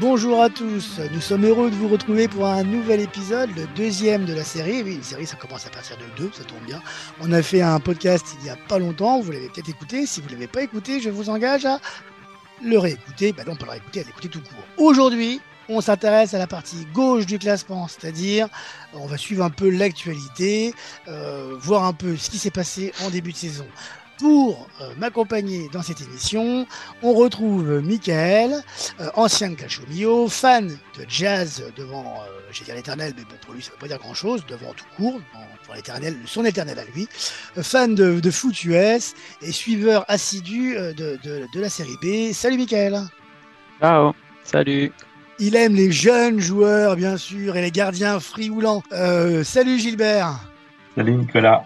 Bonjour à tous, nous sommes heureux de vous retrouver pour un nouvel épisode, le deuxième de la série. Oui, une série, ça commence à partir de deux, ça tombe bien. On a fait un podcast il y a pas longtemps, vous l'avez peut-être écouté. Si vous ne l'avez pas écouté, je vous engage à le réécouter. Bah non, pas le réécouter, à l'écouter tout court. Aujourd'hui, on s'intéresse à la partie gauche du classement, c'est-à-dire on va suivre un peu l'actualité, euh, voir un peu ce qui s'est passé en début de saison. Pour euh, m'accompagner dans cette émission, on retrouve Michael, euh, ancien de Cachomio, fan de jazz devant, euh, j'ai dire l'éternel, mais bon, pour lui ça ne veut pas dire grand-chose, devant tout court, pour l'éternel, son éternel à lui, fan de, de, foot US et suiveur assidu de, de, de la série B. Salut Michael Ciao, salut il aime les jeunes joueurs, bien sûr, et les gardiens frioulants. Euh, salut Gilbert. Salut Nicolas.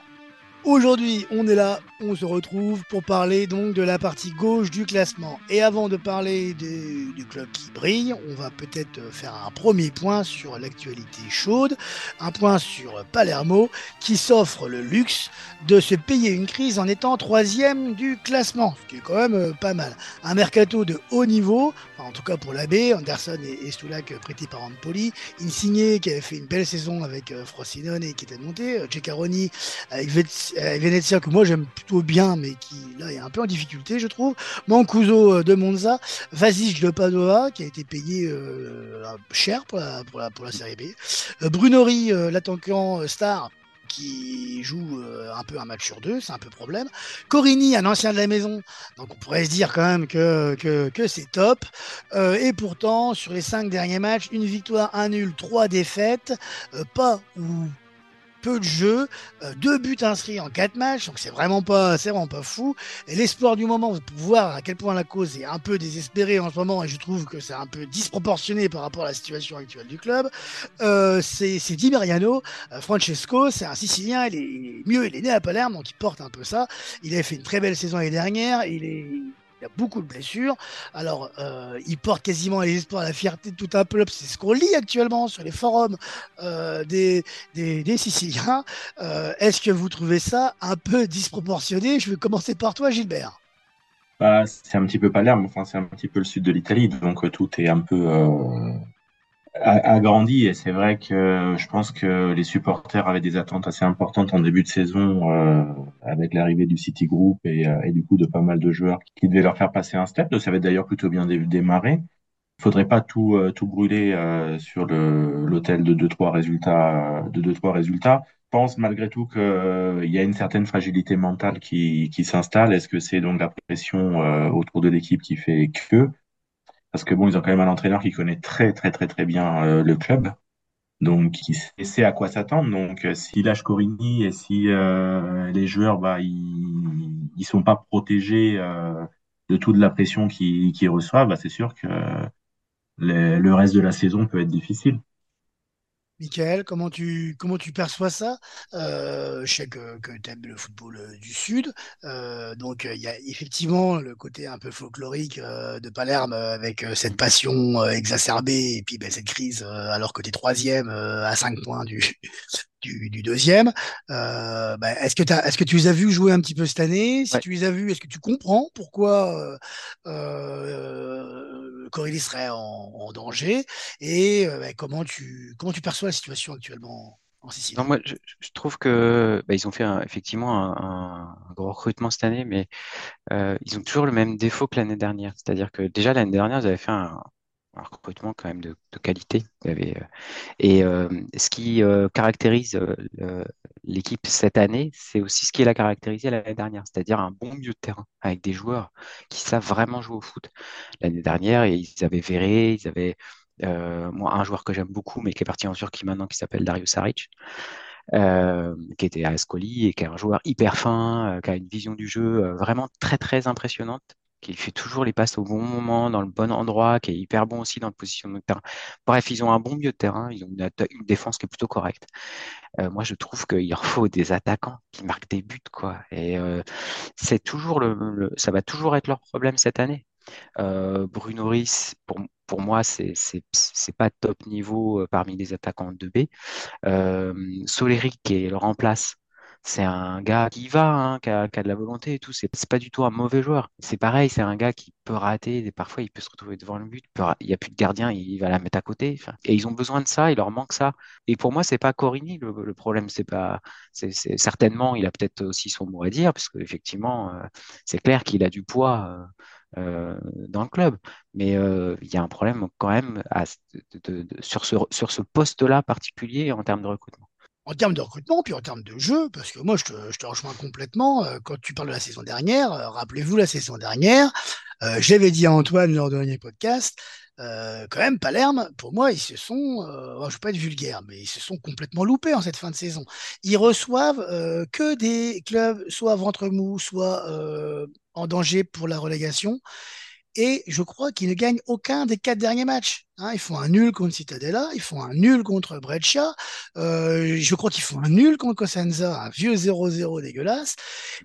Aujourd'hui, on est là, on se retrouve pour parler donc de la partie gauche du classement. Et avant de parler du, club qui brille, on va peut-être faire un premier point sur l'actualité chaude, un point sur Palermo qui s'offre le luxe de se payer une crise en étant troisième du classement, ce qui est quand même euh, pas mal. Un mercato de haut niveau, en tout cas pour l'abbé, Anderson et, et Stulak prêtés par Antpoli, Insigne qui avait fait une belle saison avec euh, Frosinone et qui était monté, euh, Ceccaroni avec Venezia que moi j'aime plutôt bien mais qui là est un peu en difficulté je trouve, Mancuso de Monza, Vasic de Padova qui a été payé euh, cher pour la, pour la, pour la série B, euh, Brunori euh, l'attaquant star qui joue euh, un peu un match sur deux, c'est un peu problème. Corini, un ancien de la maison, donc on pourrait se dire quand même que, que, que c'est top. Euh, et pourtant, sur les cinq derniers matchs, une victoire, un nul, trois défaites, euh, pas ou peu de jeux, euh, deux buts inscrits en quatre matchs, donc c'est vraiment pas, c'est vraiment pas fou. Et l'espoir du moment, pour voir à quel point la cause est un peu désespérée en ce moment, et je trouve que c'est un peu disproportionné par rapport à la situation actuelle du club, euh, c'est Di Mariano. Euh, Francesco, c'est un Sicilien, il est, il est, mieux, il est né à Palerme, donc il porte un peu ça. Il avait fait une très belle saison l'année dernière, il est il a beaucoup de blessures. Alors, euh, il porte quasiment les espoirs, la fierté de tout un peuple. C'est ce qu'on lit actuellement sur les forums euh, des, des, Siciliens. Euh, Est-ce que vous trouvez ça un peu disproportionné? Je vais commencer par toi, Gilbert. Bah, c'est un petit peu Palerme, enfin, c'est un petit peu le sud de l'Italie, donc tout est un peu agrandi et c'est vrai que je pense que les supporters avaient des attentes assez importantes en début de saison euh, avec l'arrivée du City Group et, euh, et, du coup de pas mal de joueurs qui devaient leur faire passer un step. Ça avait d'ailleurs plutôt bien dé démarré. Il faudrait pas tout euh, tout brûler euh, sur l'hôtel de deux trois résultats de deux trois résultats. Je pense malgré tout qu'il euh, y a une certaine fragilité mentale qui, qui s'installe. Est-ce que c'est donc la pression autour de l'équipe qui fait que? Parce que bon, ils ont quand même un entraîneur qui connaît très très très très bien euh, le club, donc qui sait à quoi s'attendre. Donc euh, s'il lâche Corini et si euh, les joueurs bah ils ils sont pas protégés euh, de toute la pression qu'ils reçoivent, bah, c'est sûr que le reste de la saison peut être difficile. Michael, comment tu, comment tu perçois ça? Euh, Je sais que, que tu aimes le football euh, du Sud. Euh, donc, il y a effectivement le côté un peu folklorique euh, de Palerme avec cette passion exacerbée et puis ben, cette crise alors que tu es troisième à 5 points du, du, du deuxième. Ben, est-ce que, tu les as vus jouer un petit peu cette année? Si ouais. tu les as vus, est-ce que tu comprends pourquoi Corélie serait en, danger et comment, tu, comment tu perçois la situation actuellement en Sicile? Je, trouve que bah, ils ont fait effectivement un, un, gros recrutement cette année, mais euh, ils ont toujours le même défaut que l'année dernière. C'est-à-dire que déjà l'année dernière, ils avaient fait un, un recrutement quand même de, qualité. Euh, et euh, ce qui euh, caractérise l'équipe cette année, c'est aussi ce qui l'a caractérisé l'année dernière, c'est-à-dire un bon milieu de terrain avec des joueurs qui savent vraiment jouer au foot. L'année dernière, ils avaient Verré, ils avaient un joueur que j'aime beaucoup, mais qui est parti en Turquie maintenant, qui s'appelle Dario Saric, qui était à Ascoli et qui est un joueur hyper fin, qui a une vision du jeu vraiment très très impressionnante, qui fait toujours les passes au bon moment, dans le bon endroit, qui est hyper bon aussi dans le positionnement de terrain. Bref, ils ont un bon milieu de terrain, ils ont une, défense qui est plutôt correcte. Euh, moi, je trouve qu'il leur faut des attaquants qui marquent des buts. Et c'est toujours le, ça va toujours être leur problème cette année. Euh, Bruno Risse, pour, pour moi, c'est pas top niveau parmi les attaquants de B. Euh, qui le remplace, c'est un gars qui va, hein, qui, a, de la volonté et tout. C'est pas du tout un mauvais joueur. C'est pareil, c'est un gars qui peut rater. Et parfois, il peut se retrouver devant le but. Il n'y a plus de gardien, il va la mettre à côté. et ils ont besoin de ça, il leur manque ça. Et pour moi, c'est pas Corini le, problème. C'est pas, certainement, il a peut-être aussi son mot à dire, parce qu'effectivement, euh, c'est clair qu'il a du poids. Euh, dans le club. Mais euh, il y a un problème quand même sur ce poste-là particulier en termes de recrutement en termes de recrutement, puis en termes de jeu, parce que moi, je te, rejoins complètement. Euh, quand tu parles de la saison dernière, euh, rappelez-vous la saison dernière, euh, j'avais dit à Antoine lors du dernier podcast, quand même, Palerme, pour moi, ils se sont, je ne veux pas être vulgaire, mais ils se sont complètement loupés en cette fin de saison. Ils reçoivent que des clubs, soit ventre mou, soit en danger pour la relégation et je crois qu'ils ne gagnent aucun des quatre derniers matchs. Hein, ils font un nul contre Cittadella, ils font un nul contre Breccia, euh, je crois qu'ils font un nul contre Cosenza, un vieux 0-0 dégueulasse,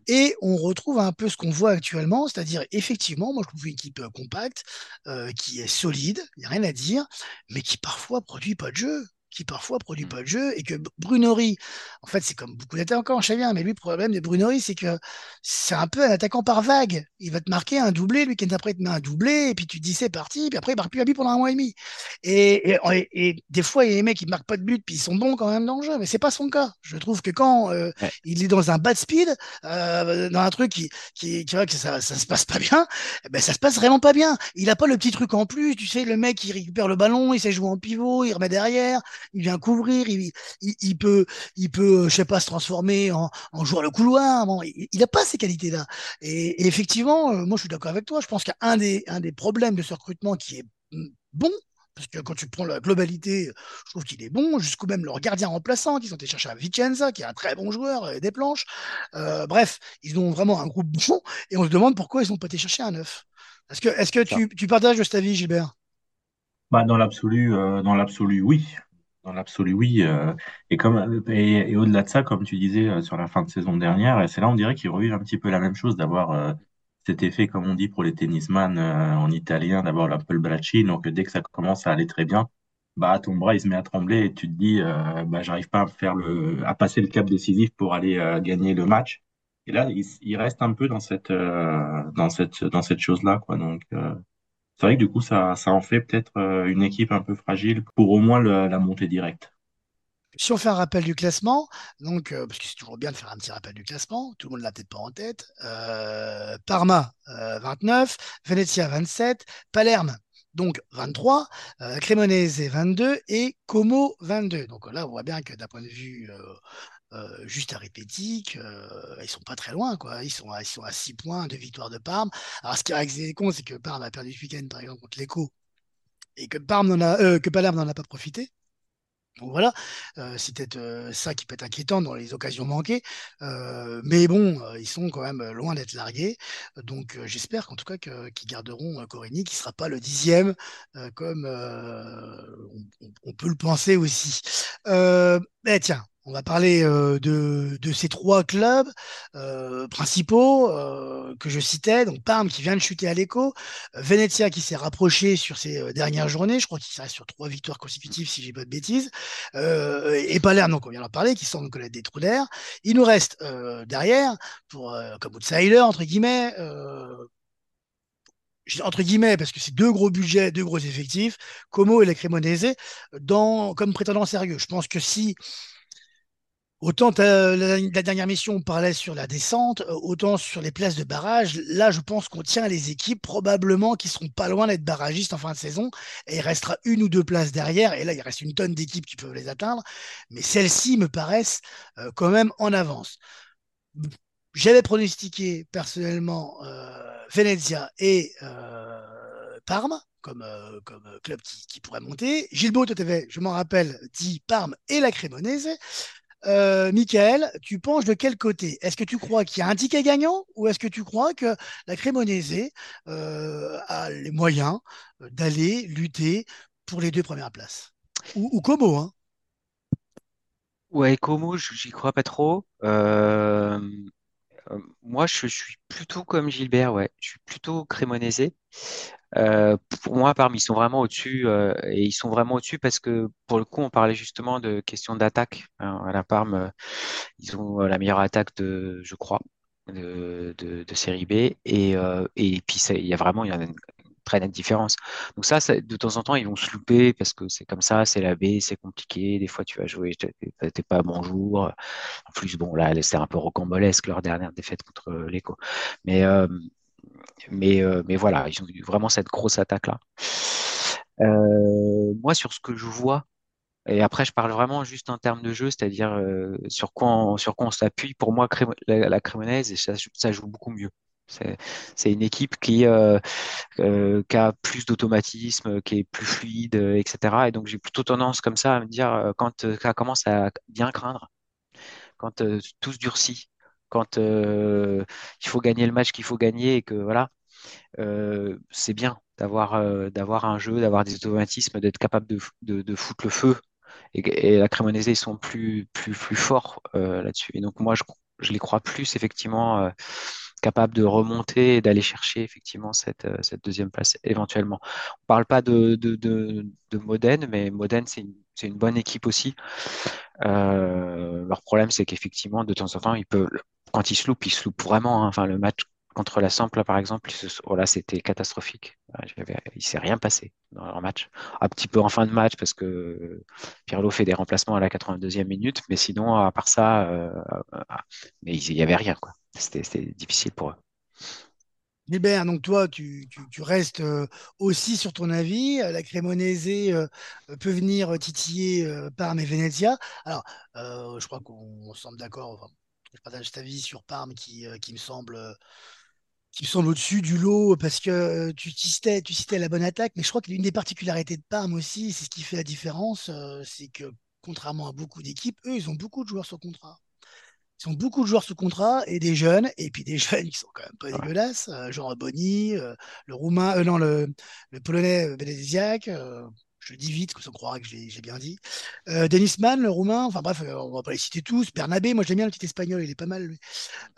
et on retrouve un peu ce qu'on voit actuellement, c'est-à-dire effectivement, moi je trouve une équipe compacte, euh, qui est solide, il n'y a rien à dire, mais qui parfois produit pas de jeu qui parfois produit mmh. pas de jeu et que Brunori, en fait, c'est comme beaucoup d'attaquants, je sais bien, mais lui, le problème de Brunori, c'est que c'est un peu un attaquant par vague. Il va te marquer un doublé, lui qui après te met un doublé, et puis tu te dis c'est parti, puis après il marque plus à but pendant un mois et demi. Et, et, des fois, il y a des mecs qui ne marquent pas de but, puis ils sont bons quand même dans le jeu, mais c'est pas son cas. Je trouve que quand euh, il est dans un bad speed, euh, dans un truc qui, qui, que ça, ça se passe pas bien, eh ben ça se passe vraiment pas bien. Il a pas le petit truc en plus, tu sais, le mec qui récupère le ballon, il sait jouer en pivot, il remet derrière, il vient couvrir, il, il, peut, il peut, je sais pas, se transformer en, en joueur de couloir. Bon, il n'a pas ces qualités-là. Et, effectivement, euh, moi, je suis d'accord avec toi. Je pense qu'un des, un des problèmes de ce recrutement qui est mm, bon, parce que quand tu prends la globalité, je trouve qu'il est bon, jusqu'au même leur gardien remplaçant, qui sont allés chercher à Vicenza, qui est un très bon joueur, et des planches. Euh, bref, ils ont vraiment un groupe bon, et on se demande pourquoi ils n'ont pas été chercher un neuf. Est-ce que, tu, tu partages cet avis, Gilbert? Bah, dans l'absolu, euh, dans l'absolu, oui. Dans l'absolu, oui. Euh, et comme et, au-delà de ça, comme tu disais euh, sur la fin de saison dernière, c'est là on dirait qu'ils revivent un petit peu la même chose d'avoir euh, cet effet, comme on dit pour les tennisman en italien, d'avoir l'apple bracci. Donc dès que ça commence à aller très bien, bah ton bras il se met à trembler et tu te dis bah j'arrive pas à faire le à passer le cap décisif pour aller gagner le match. Et là, il, reste un peu dans cette dans cette dans cette chose là quoi. C'est vrai que du coup, ça, ça en fait peut-être euh, une équipe un peu fragile pour au moins la montée directe. Si on fait un rappel du classement, donc, euh, parce que c'est toujours bien de faire un petit rappel du classement, tout le monde ne l'a peut-être pas en tête. Euh, Parma, 29, Venezia, 27, Palerme, donc 23, Cremonese, 22 et Como, 22. Donc là, on voit bien que d'un point de vue juste arithmétique, euh, ils sont pas très loin, quoi. Ils sont, à, ils sont à 6 points de victoire de Parme. Alors, ce qui est con, c'est que Parme a perdu ce week-end, par exemple, contre l'Eco, et que, Parme a, euh, Palerme n'en a pas profité. Donc voilà, c'est peut-être ça qui peut être inquiétant dans les occasions manquées. mais bon, ils sont quand même loin d'être largués. Donc j'espère qu'en tout cas qu'ils garderont Corini, qui ne sera pas le dixième, comme on, peut le penser aussi. mais tiens, on va parler euh, de, ces trois clubs euh, principaux euh, que je citais. Donc Parme qui vient de chuter à l'écho, Venezia qui s'est rapproché sur ces dernières journées. Je crois qu'il reste sur trois victoires consécutives si j'ai pas de bêtises. et Palerme, donc on vient d'en parler, qui semble connaître des trous d'air. Il nous reste derrière, pour comme outsider entre guillemets, entre guillemets, parce que c'est deux gros budgets, deux gros effectifs, Como et la Cremonese, dans, comme prétendant sérieux. Je pense que si Autant la, dernière mission, on parlait sur la descente, euh, autant sur les places de barrage. Là, je pense qu'on tient les équipes probablement qui seront pas loin d'être barragistes en fin de saison. Et il restera une ou deux places derrière. Et là, il reste une tonne d'équipes qui peuvent les atteindre. Mais celles-ci me paraissent euh, quand même en avance. J'avais pronostiqué personnellement euh, Venezia et Parme comme, club qui, pourrait monter. Gilbo, je m'en rappelle, dit Parme et la Crémonaise. Euh, Michael, tu penches de quel côté? Est-ce que tu crois qu'il y a un ticket gagnant ou est-ce que tu crois que la Crémonaise euh, a les moyens euh, d'aller lutter pour les deux premières places? Ou, Como hein. Ouais, Como, j'y crois pas trop. Moi, je, suis plutôt comme Gilbert, ouais. Je suis plutôt crémonaisé. Euh, pour moi, parmi ils sont vraiment au-dessus euh, et ils sont vraiment au-dessus parce que pour le coup, on parlait justement de questions d'attaque. Hein, à la Parme, euh, ils ont la meilleure attaque de, je crois, de, de, série B et, et puis il y a vraiment y a très nette différence. Donc ça, de temps en temps, ils vont se louper parce que c'est comme ça, c'est la B, c'est compliqué. Des fois, tu vas jouer, t'es pas bonjour. En plus, bon, là, c'est un peu rocambolesque leur dernière défaite contre l'Eco. Mais mais, euh, mais voilà, ils ont eu vraiment cette grosse attaque-là. Euh, moi, sur ce que je vois, et après, je parle vraiment juste en termes de jeu, c'est-à-dire euh, sur, quoi on, sur quoi on s'appuie. Pour moi, la, la ça, joue beaucoup mieux. C'est une équipe qui, euh, qui a plus d'automatisme, qui est plus fluide, etc. Et donc, j'ai plutôt tendance comme ça à me dire, quand ça commence à bien craindre, quand tout se durcit, quand il faut gagner le match qu'il faut gagner et que voilà, euh, c'est bien d'avoir euh, un jeu, d'avoir des automatismes, d'être capable de, de, foutre le feu. Et, la Cremonese, ils sont plus, plus, plus forts euh, là-dessus. Et donc, moi, je, je, les crois plus, effectivement, capables de remonter et d'aller chercher, effectivement, cette, cette deuxième place, éventuellement. On ne parle pas de, Modène, mais Modène, c'est une, bonne équipe aussi. leur problème, c'est qu'effectivement, de temps en temps, ils peuvent, quand ils se loupent, ils se loupent vraiment. Hein. Enfin, le match contre la Sample, par exemple, voilà, c'était catastrophique. Il s'est rien passé dans leur match. Un petit peu en fin de match parce que Pirlo fait des remplacements à la 82e minute, mais sinon, à part ça, euh, euh, mais il n'y avait rien. C'était difficile pour eux. Gilbert, donc toi, tu, restes euh, aussi sur ton avis. La Cremonese peut venir titiller Parme et Venezia. Alors, je crois qu'on semble d'accord. je partage ta vie sur Parme qui me semble qui me semble au-dessus du lot parce que euh, tu citais, tu citais la bonne attaque, mais je crois que l'une des particularités de Parme aussi, c'est ce qui fait la différence, euh, c'est que contrairement à beaucoup d'équipes, eux, ils ont beaucoup de joueurs sur contrat. Ils ont beaucoup de joueurs sous contrat et des jeunes, et puis des jeunes qui sont quand même pas dégueulasses, euh, genre Bonny, le roumain, non, le, le polonais Beneziak, je dis vite, comme ça croira que j'ai bien dit. Euh, Denis Mann, le roumain, enfin bref, euh, on va pas les citer tous. Bernabé, moi j'aime bien le petit espagnol, il est pas mal.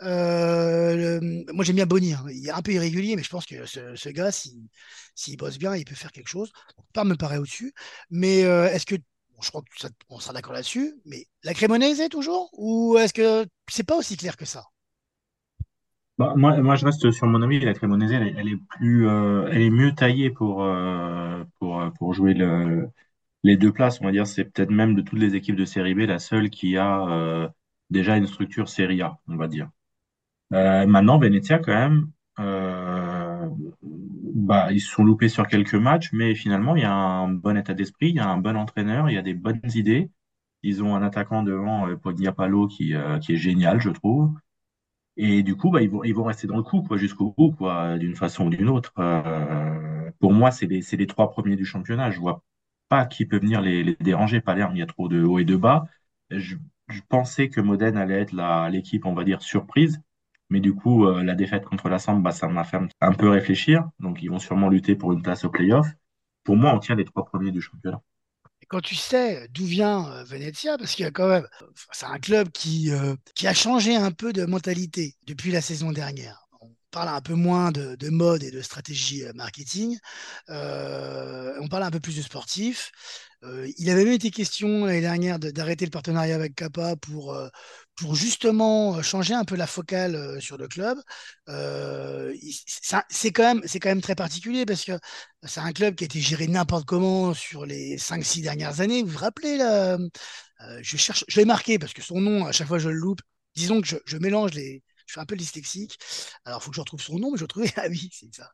Euh, moi j'aime bien Bonny, hein. il est un peu irrégulier, mais je pense que ce, gars, s'il bosse bien, il peut faire quelque chose. Pas me paraît au-dessus. Mais est-ce que, je crois qu'on sera d'accord là-dessus, mais la Crémonaise toujours? Ou est-ce que c'est pas aussi clair que ça? Bah, moi, moi, je reste sur mon avis. La Cremonese, elle, est euh, elle est mieux taillée pour, euh, pour, pour jouer le, les deux places. On va dire, c'est peut-être même de toutes les équipes de Série B la seule qui a euh, déjà une structure Série A, on va dire. maintenant, Venezia, quand même, bah, ils se sont loupés sur quelques matchs, mais finalement, il y a un bon état d'esprit, il y a un bon entraîneur, il y a des bonnes idées. Ils ont un attaquant devant, Pogniapalo, qui, qui est génial, je trouve. Et du coup, bah, ils, vont, rester dans le coup jusqu'au bout, d'une façon ou d'une autre. Euh, pour moi, c'est les, trois premiers du championnat. Je vois pas qui peut venir les, déranger. Palerme, il y a trop de haut et de bas. Je, pensais que Modène allait être l'équipe, on va dire, surprise. Mais du coup, euh, la défaite contre la bah, ça m'a fait un peu réfléchir. Donc, ils vont sûrement lutter pour une place au playoff. Pour moi, on tient les trois premiers du championnat quand tu sais d'où vient euh, Venezia, parce qu'il y a quand même, c'est un club qui, euh, qui a changé un peu de mentalité depuis la saison dernière. On parle un peu moins de, mode et de stratégie euh, marketing. on parle un peu plus de sportif. il avait même été question l'année dernière d'arrêter le partenariat avec Kappa pour, pour justement euh, changer un peu la focale euh, sur le club. Euh, c'est quand, même, quand même très particulier parce que c'est un club qui a été géré n'importe comment sur les 5-6 dernières années. Vous vous rappelez, je cherche, je l'ai marqué parce que son nom, à chaque fois je le loupe. Disons que je, mélange les, je suis un peu dyslexique. Alors, il faut que je retrouve son nom, mais je retrouve. Ah oui, c'est ça.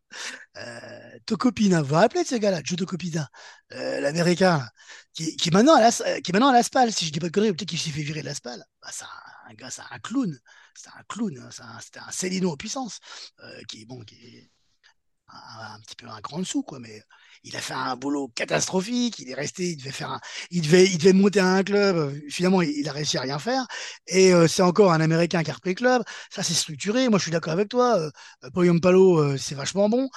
Euh, Tokopina. Vous vous rappelez de ce gars-là, Joe Tokopina, l'américain, qui, qui, est maintenant à la, qui est maintenant à si je dis pas de conneries, peut-être qu'il s'est fait virer de l'Aspal. Bah, gars, c'est un clown. C'est un clown. Hein. C'était un, un Célino en puissance, euh, qui, bon, qui est un, un, petit peu un grand dessous, quoi, mais il a fait un boulot catastrophique. Il est resté, il devait faire un, il devait, il devait monter à un club. Finalement, il, a réussi à rien faire. Et euh, c'est encore un Américain qui a repris le club. Ça, c'est structuré. Moi, je suis d'accord avec toi. Euh, Palo, euh, c'est vachement bon.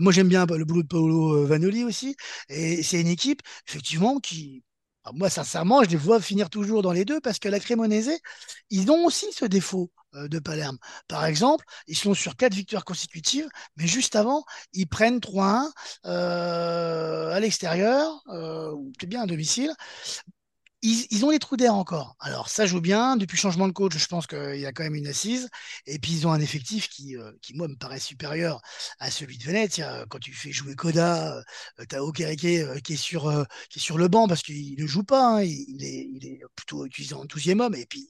Moi, j'aime bien le boulot de Paolo Vanoli aussi. Et c'est une équipe, effectivement, qui, moi, sincèrement, je les vois finir toujours dans les deux parce que la Cremonese, ils ont aussi ce défaut euh, de Palerme. Par exemple, ils sont sur quatre victoires consécutives, mais juste avant, ils prennent 3-1 euh, à l'extérieur, euh, ou bien à domicile ils, ont des trous d'air encore. Alors, ça joue bien. Depuis le changement de coach, je pense qu'il y a quand même une assise. Et puis, ils ont un effectif qui, euh, qui moi, me paraît supérieur à celui de Venezia. Quand tu fais jouer Koda, euh, tu as Okereke euh, qui, est sur, qui est sur le banc parce qu'il ne joue pas. Hein. Il, est, plutôt utilisé en 12e homme. Et puis,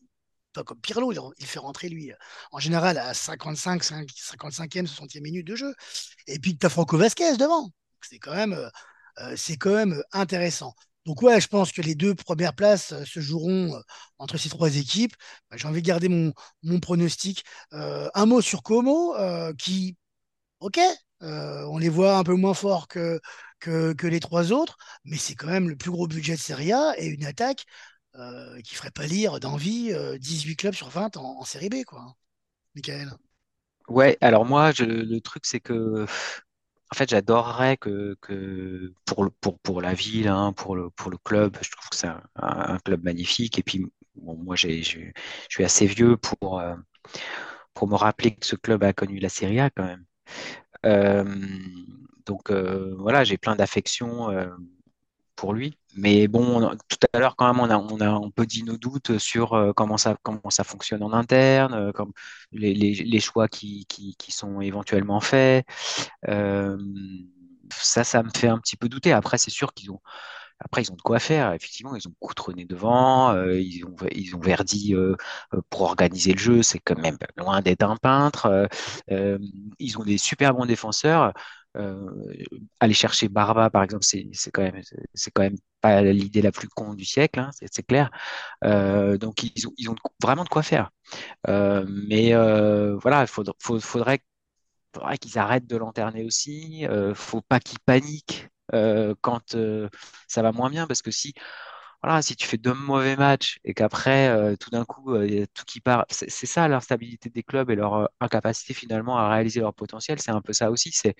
pas comme Pirlo, il, fait rentrer lui en général à 55, 55e, 60e minute de jeu. Et puis, tu as Franco Vasquez devant. C'est quand c'est quand même intéressant. Donc ouais, je pense que les deux premières places euh, se joueront euh, entre ces trois équipes. Bah, j'ai envie de garder mon, mon pronostic. Euh, un mot sur Como, qui, ok, on les voit un peu moins forts que, que, les trois autres, mais c'est quand même le plus gros budget de Serie A et une attaque qui ferait pas lire d'envie 18 clubs sur 20 en, Série B, quoi. Michael. Ouais, alors moi, le truc, c'est que en fait, j'adorerais que, que pour, pour, pour la ville, hein, pour, le, pour le club, je trouve que c'est un, club magnifique. Et puis, bon, moi, je suis assez vieux pour, euh, pour me rappeler que ce club a connu la Serie A quand même. Euh, donc, euh, voilà, j'ai plein d'affection pour lui. Mais bon, tout à l'heure, quand même, on a, on a un peu dit nos doutes sur comment, ça, comment ça fonctionne en interne, comme les, les, les choix qui, qui, qui, sont éventuellement faits. Euh, ça, ça me fait un petit peu douter. Après, c'est sûr qu'ils ont. Après, ils ont de quoi faire. Effectivement, ils ont Coutronné devant, euh, ils, ont, ils ont Verdi euh, pour organiser le jeu. C'est quand même loin d'être un peintre. ils ont des super bons défenseurs. aller chercher Barba, par exemple, c'est quand même, c'est quand même pas l'idée la plus con du siècle, hein, c'est clair. donc ils ont, ils ont vraiment de quoi faire. mais voilà, il faudrait, qu'ils arrêtent de lanterner aussi. Euh, faut pas qu'ils paniquent euh, quand euh, ça va moins bien, parce que si, voilà, si tu fais deux mauvais matchs et qu'après, euh, tout d'un coup, tout qui part, c'est ça l'instabilité des clubs et leur incapacité finalement à réaliser leur potentiel. C'est un peu ça aussi. C'est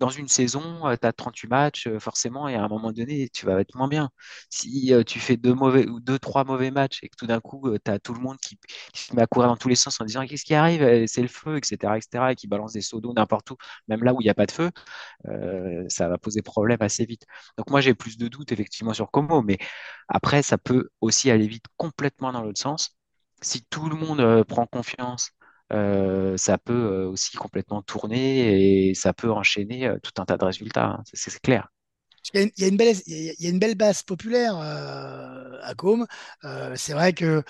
dans une saison, tu as 38 matchs, forcément, et à un moment donné, tu vas être moins bien. Si tu fais deux, mauvais, ou deux, trois mauvais matchs et que tout d'un coup, tu as tout le monde qui, se met à courir dans tous les sens en disant qu'est-ce qui arrive, c'est le feu, etc., etc., et qui balance des seaux d'eau n'importe où, même là où il n'y a pas de feu, ça va poser problème assez vite. Donc moi, j'ai plus de doutes effectivement sur Como, mais après, ça peut aussi aller vite complètement dans l'autre sens. Si tout le monde prend confiance euh, ça peut euh, aussi complètement tourner et ça peut enchaîner euh, tout un tas de résultats. Hein. C'est clair. Il y, a une, belle, il y a une belle base populaire à Côme. c'est vrai que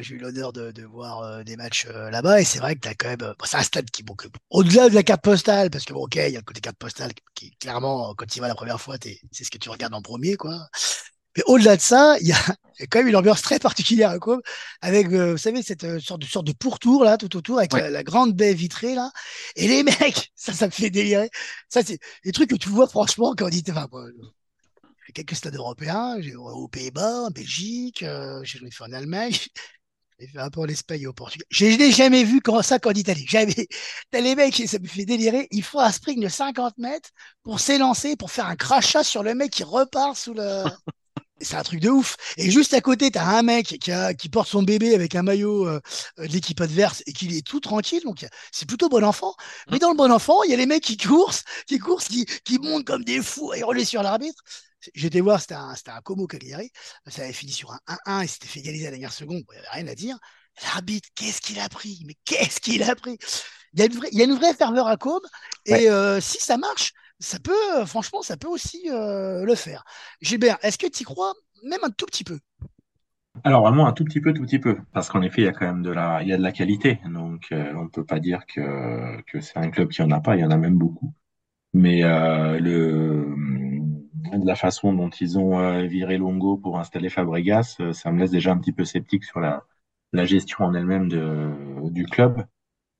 j'ai eu l'honneur de, voir des matchs là-bas et c'est vrai que tu as quand même. c'est un stade qui, bon, au-delà de la carte postale, parce que, ok, il y a le côté carte postale qui, clairement, quand tu y vas la première fois, c'est ce que tu regardes en premier, quoi. Mais au-delà de ça, il y, a, quand même une ambiance très particulière à Côme, avec, euh, vous savez, cette euh, sorte de, sorte de pourtour, là, tout autour, avec la, grande baie vitrée, là. Et les mecs, ça, ça me fait délirer. Ça, c'est des trucs que tu vois, franchement, quand on dit, enfin, j'ai quelques stades européens, aux Pays-Bas, en Belgique, euh, j'ai fait en Allemagne, j'ai fait un peu en Espagne et au Portugal. Je n'ai jamais vu comme ça qu'en Italie. Jamais. T'as les mecs, ça me fait délirer. Il faut un sprint de 50 mètres pour s'élancer, pour faire un crachat sur le mec qui repart sous le, c'est un truc de ouf. Et juste à côté, tu as un mec qui, a, qui porte son bébé avec un maillot euh, de l'équipe adverse et qui est tout tranquille. Donc, c'est plutôt bon enfant. Mais mmh. dans le bon enfant, il y a les mecs qui courent, qui courent, qui, qui montent comme des fous et relais sur l'arbitre. J'étais voir, c'était un, un Como Cagliari. Ça avait fini sur un 1-1 et s'était fait égaliser à la dernière seconde. il n'y avait rien à dire. L'arbitre, qu'est-ce qu'il a pris? Mais qu'est-ce qu'il a pris? Il y, a une vraie, il y a une vraie ferveur à Como. Et euh, si ça marche, ça peut, euh, franchement, ça peut aussi euh, le faire. Gilbert, est-ce que tu y crois même un tout petit peu? Alors vraiment un tout petit peu, tout petit peu, parce qu'en effet il y a quand même de la, il y a de la qualité, donc euh, on ne peut pas dire que, c'est un club qui en a pas, il y en a même beaucoup. Mais le, de la façon dont ils ont viré Longo pour installer Fabregas, ça me laisse déjà un petit peu sceptique sur la, gestion en elle-même du club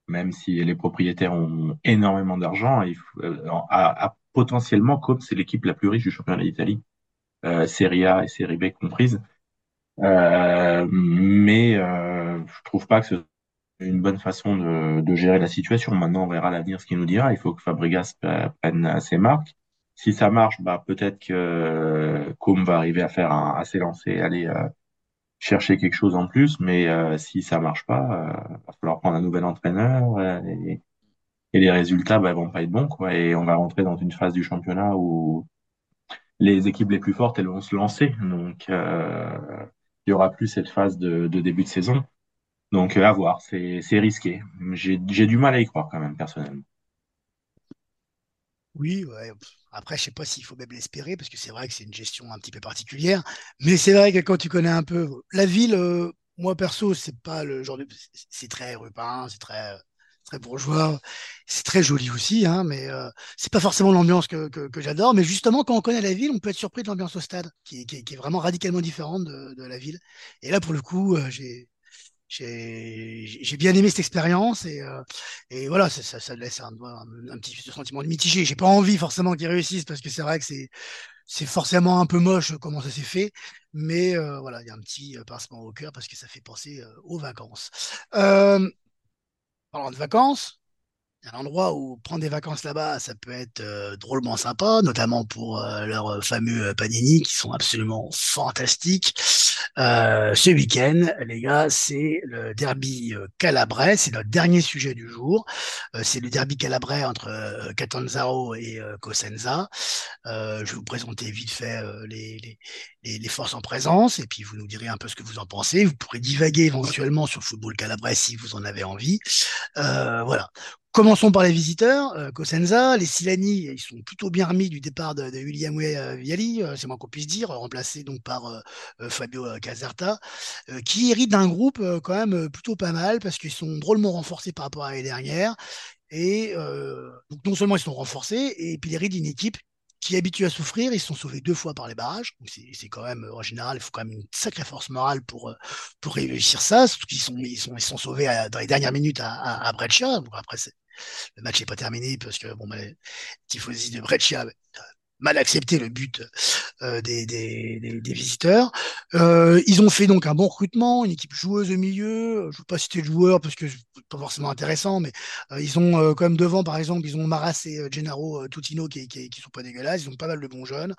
même si les propriétaires ont énormément d'argent, euh, potentiellement, Coop, c'est l'équipe la plus riche du championnat d'Italie, euh, Serie A et Serie B comprises. Euh, mais euh, je trouve pas que c'est une bonne façon de, de, gérer la situation. Maintenant, on verra l'avenir ce qu'il nous dira. Il faut que Fabregas prenne ses marques. si ça marche, bah, peut-être que Com va arriver à faire un, à s'élancer, aller euh, chercher quelque chose en plus. Mais euh, si ça marche pas, il va falloir prendre un nouvel entraîneur et, et les résultats bah, vont pas être bons. Quoi, et on va rentrer dans une phase du championnat où les équipes les plus fortes, elles vont se lancer. Donc, il y aura plus cette phase de, de début de saison. Donc, à voir, c'est risqué. J'ai du mal à y croire quand même, personnellement. Oui, ouais. Après, je sais pas s'il faut même l'espérer, parce que c'est vrai que c'est une gestion un petit peu particulière. Mais c'est vrai que quand tu connais un peu la ville, euh, moi perso, c'est pas le genre de. C'est très urbain, c'est très, très bourgeois. C'est très joli aussi, hein, mais euh, c'est pas forcément l'ambiance que, que, j'adore. Mais justement, quand on connaît la ville, on peut être surpris de l'ambiance au stade, qui, qui, est vraiment radicalement différente de, de, la ville. Et là, pour le coup, euh, j'ai j'ai bien aimé cette expérience et, euh, et voilà, ça, ça, ça laisse un, un, petit sentiment de mitigé. J'ai pas envie forcément qu'ils réussissent parce que c'est vrai que c'est c'est forcément un peu moche comment ça s'est fait, mais euh, voilà, il y a un petit euh, pincement au cœur parce que ça fait penser aux vacances. Euh, parlant de vacances, un endroit où prendre des vacances là-bas, ça peut être euh, drôlement sympa, notamment pour euh, leurs fameux panini qui sont absolument fantastiques. Euh, ce week-end, les gars, c'est le derby calabrais. C'est notre dernier sujet du jour. c'est le derby calabrais entre Catanzaro et Cosenza. je vais vous présenter vite fait les, les, les, forces en présence et puis vous nous direz un peu ce que vous en pensez. Vous pourrez divaguer éventuellement sur le football calabrais si vous en avez envie. voilà. Commençons par les visiteurs. Euh, Cosenza, les Silani, ils sont plutôt bien remis du départ de, William euh, Viali, euh, c'est moins qu'on puisse dire, remplacé donc par Fabio Caserta, qui hérite d'un groupe quand même plutôt pas mal parce qu'ils sont drôlement renforcés par rapport à l'année dernière. Et donc non seulement ils sont renforcés, et puis ils héritent d'une équipe qui est habituée à souffrir. Ils sont sauvés deux fois par les barrages. C'est quand même, en général, il faut quand même une sacrée force morale pour, pour réussir ça. Surtout qu'ils sont, ils sont, ils sont sauvés dans les dernières minutes à, à, à Breccia. Donc après, le match n'est pas terminé parce que bon, bah, tifosi de Breccia mal accepté le but euh, des, visiteurs. Euh, ils ont fait donc un bon recrutement, une équipe joueuse au milieu. Je ne veux pas citer le joueur parce que pas forcément intéressant, mais euh, ils ont quand même devant, par exemple, ils ont Maras Gennaro Tutino qui, qui, sont pas dégueulasses. Ils ont pas mal de bons jeunes.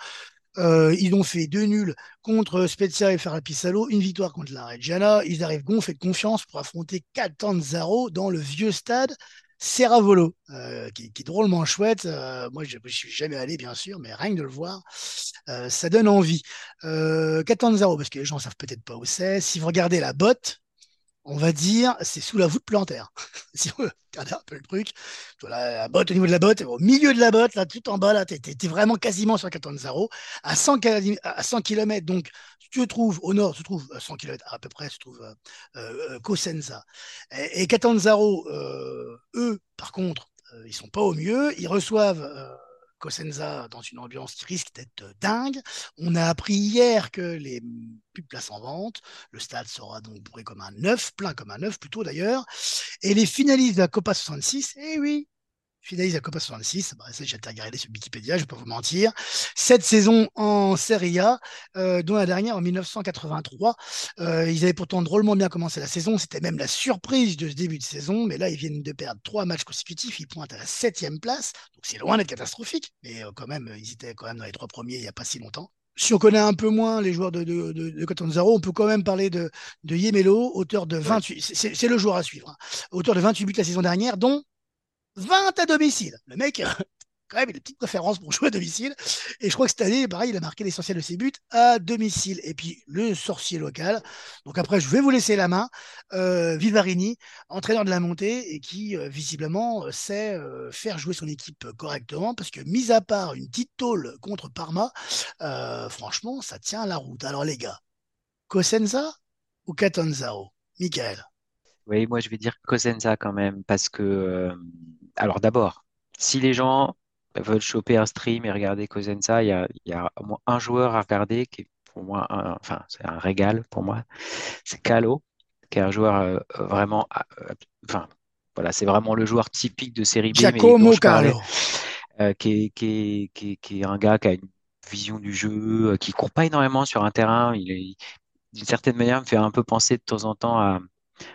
Ils ont fait deux nuls contre Spezia et Ferrapisalo, une victoire contre la Reggiana. Ils arrivent gonflés de confiance pour affronter Catanzaro dans le vieux stade Serravolo, euh, qui, est drôlement chouette. Euh, moi, je ne suis jamais allé, bien sûr, mais rien que de le voir, euh, ça donne envie. Euh, Catanzaro, parce que les gens savent peut-être pas où c'est. Si vous regardez la botte, on va dire, c'est sous la voûte plantaire. si vous regardez un peu le truc, la botte, au niveau de la botte, au milieu de la botte, là, tout en bas, là, t'es, vraiment quasiment sur Catanzaro, à 100, à 100 km. Donc, tu te trouves au nord, se trouve 100 km à peu près, se trouve euh, euh, Cosenza. Et, Catanzaro, euh, eux, par contre, euh, ils sont pas au mieux. Ils reçoivent euh, Cosenza dans une ambiance qui risque d'être dingue. On a appris hier que les plus de en vente, le stade sera donc bourré comme un neuf, plein comme un neuf plutôt d'ailleurs. Et les finalistes de la Copa 66, eh oui, finaliste de la Copa 66. Bah, ça, j'ai été regarder sur Wikipédia, je ne vais pas vous mentir. Cette saison en Serie A, euh, dont la dernière en 1983. Euh, ils avaient pourtant drôlement bien commencé la saison. C'était même la surprise de ce début de saison. Mais là, ils viennent de perdre trois matchs consécutifs. Ils pointent à la septième place. Donc, c'est loin d'être catastrophique. Mais euh, quand même, ils étaient quand même dans les trois premiers il n'y a pas si longtemps si on connaît un peu moins les joueurs de, de, de, de Catanzaro, on peut quand même parler de, de Yemelo, auteur de 28. C'est le joueur à suivre. Hein, auteur de 28 buts la saison dernière, dont 20 à domicile. Le mec, quand même, il a une petite préférence pour jouer à domicile. Et je crois que cette année, pareil, il a marqué l'essentiel de ses buts à domicile. Et puis, le sorcier local. Donc après, je vais vous laisser la main. Euh, Vivarini, entraîneur de la montée et qui, euh, visiblement, euh, sait euh, faire jouer son équipe correctement. Parce que, mis à part une petite tôle contre Parma, euh, franchement, ça tient la route. Alors, les gars, Cosenza ou Catanzaro? Michael? Oui, moi, je vais dire Cosenza quand même. Parce que, euh, alors d'abord, si les gens veulent choper un stream et regarder Cosenza, il y a, il y a au moins un joueur à regarder qui est pour moi, un, enfin, c'est un régal pour moi. C'est Calo, qui est un joueur euh, vraiment, euh, enfin, voilà, c'est vraiment le joueur typique de série B. Giacomo Calo. Euh, qui, est, qui, est, qui, est, qui, est, un gars qui a une vision du jeu, qui court pas énormément sur un terrain. Il, d'une certaine manière, me fait un peu penser de temps en temps à,